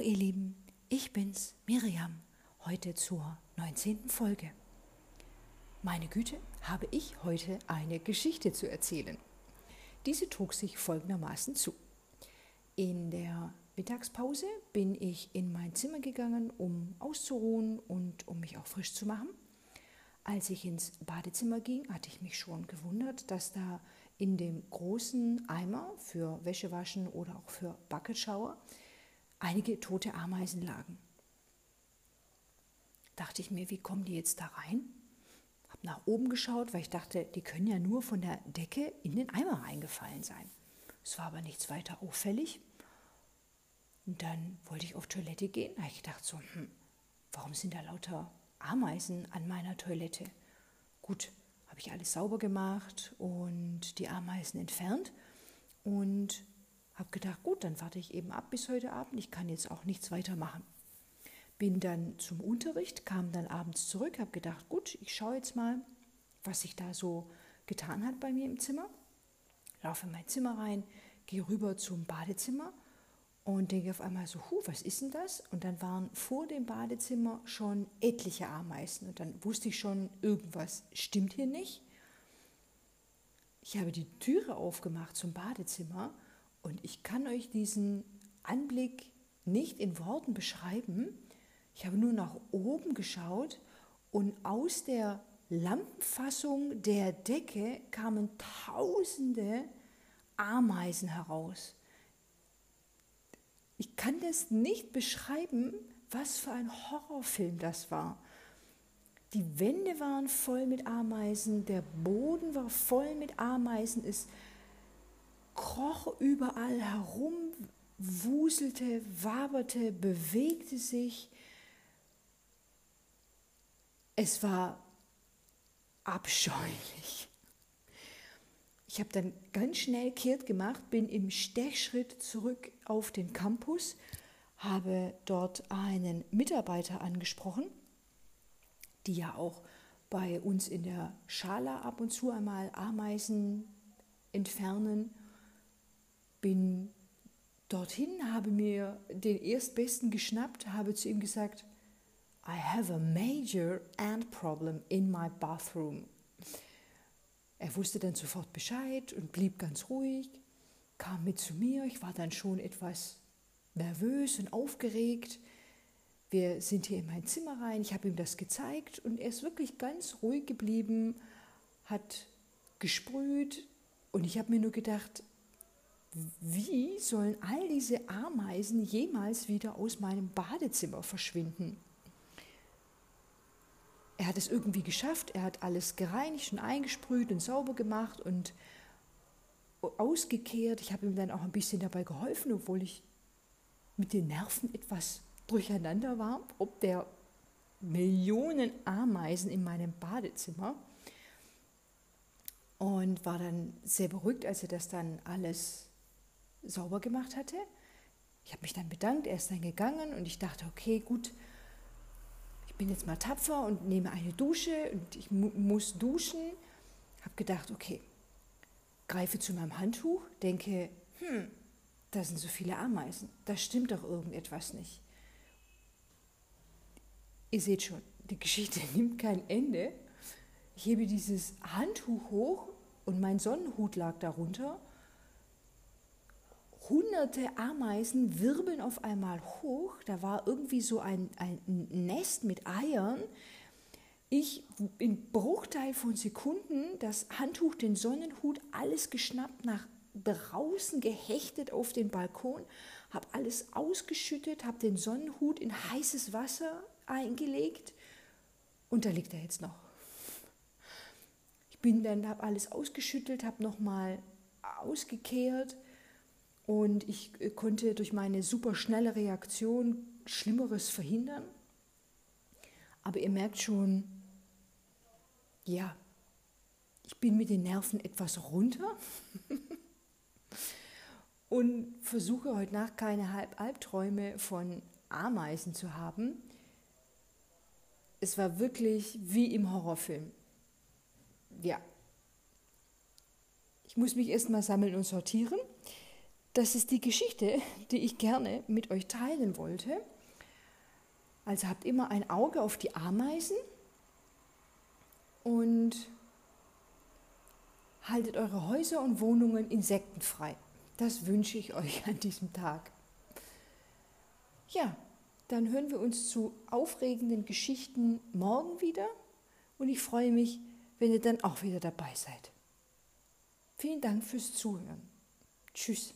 Hallo ihr Lieben, ich bin's, Miriam, heute zur 19. Folge. Meine Güte, habe ich heute eine Geschichte zu erzählen. Diese trug sich folgendermaßen zu. In der Mittagspause bin ich in mein Zimmer gegangen, um auszuruhen und um mich auch frisch zu machen. Als ich ins Badezimmer ging, hatte ich mich schon gewundert, dass da in dem großen Eimer für Wäschewaschen oder auch für Bucketshower einige tote Ameisen lagen. Dachte ich mir, wie kommen die jetzt da rein? Hab nach oben geschaut, weil ich dachte, die können ja nur von der Decke in den Eimer reingefallen sein. Es war aber nichts weiter auffällig. Und dann wollte ich auf Toilette gehen. Da habe ich gedacht, so, hm, warum sind da lauter Ameisen an meiner Toilette? Gut, habe ich alles sauber gemacht und die Ameisen entfernt. Und habe gedacht, gut, dann warte ich eben ab bis heute Abend. Ich kann jetzt auch nichts weiter machen. Bin dann zum Unterricht, kam dann abends zurück, habe gedacht, gut, ich schaue jetzt mal, was sich da so getan hat bei mir im Zimmer. Laufe in mein Zimmer rein, gehe rüber zum Badezimmer und denke auf einmal so, hu, was ist denn das? Und dann waren vor dem Badezimmer schon etliche Ameisen und dann wusste ich schon, irgendwas stimmt hier nicht. Ich habe die Türe aufgemacht zum Badezimmer und ich kann euch diesen Anblick nicht in Worten beschreiben. Ich habe nur nach oben geschaut und aus der Lampenfassung der Decke kamen tausende Ameisen heraus. Ich kann das nicht beschreiben, was für ein Horrorfilm das war. Die Wände waren voll mit Ameisen, der Boden war voll mit Ameisen, es kroch überall herum, wuselte, waberte, bewegte sich. Es war abscheulich. Ich habe dann ganz schnell kehrt gemacht, bin im Stechschritt zurück auf den Campus, habe dort einen Mitarbeiter angesprochen, die ja auch bei uns in der Schala ab und zu einmal Ameisen entfernen bin dorthin, habe mir den Erstbesten geschnappt, habe zu ihm gesagt, I have a major ant problem in my bathroom. Er wusste dann sofort Bescheid und blieb ganz ruhig, kam mit zu mir. Ich war dann schon etwas nervös und aufgeregt. Wir sind hier in mein Zimmer rein, ich habe ihm das gezeigt und er ist wirklich ganz ruhig geblieben, hat gesprüht und ich habe mir nur gedacht, wie sollen all diese Ameisen jemals wieder aus meinem Badezimmer verschwinden? Er hat es irgendwie geschafft, er hat alles gereinigt und eingesprüht und sauber gemacht und ausgekehrt. Ich habe ihm dann auch ein bisschen dabei geholfen, obwohl ich mit den Nerven etwas durcheinander war, ob der Millionen Ameisen in meinem Badezimmer. Und war dann sehr beruhigt, als er das dann alles sauber gemacht hatte. Ich habe mich dann bedankt, er ist dann gegangen und ich dachte, okay, gut, ich bin jetzt mal tapfer und nehme eine Dusche und ich mu muss duschen. Habe gedacht, okay, greife zu meinem Handtuch, denke, hm, da sind so viele Ameisen, da stimmt doch irgendetwas nicht. Ihr seht schon, die Geschichte nimmt kein Ende. Ich hebe dieses Handtuch hoch und mein Sonnenhut lag darunter hunderte Ameisen wirbeln auf einmal hoch. Da war irgendwie so ein, ein Nest mit Eiern. Ich in Bruchteil von Sekunden das Handtuch, den Sonnenhut, alles geschnappt, nach draußen gehechtet auf den Balkon, habe alles ausgeschüttet, habe den Sonnenhut in heißes Wasser eingelegt und da liegt er jetzt noch. Ich bin dann, habe alles ausgeschüttelt, habe nochmal ausgekehrt und ich äh, konnte durch meine super schnelle Reaktion Schlimmeres verhindern. Aber ihr merkt schon, ja, ich bin mit den Nerven etwas runter und versuche heute Nacht keine Halb Albträume von Ameisen zu haben. Es war wirklich wie im Horrorfilm. Ja. Ich muss mich erstmal sammeln und sortieren. Das ist die Geschichte, die ich gerne mit euch teilen wollte. Also habt immer ein Auge auf die Ameisen und haltet eure Häuser und Wohnungen insektenfrei. Das wünsche ich euch an diesem Tag. Ja, dann hören wir uns zu aufregenden Geschichten morgen wieder und ich freue mich, wenn ihr dann auch wieder dabei seid. Vielen Dank fürs Zuhören. Tschüss.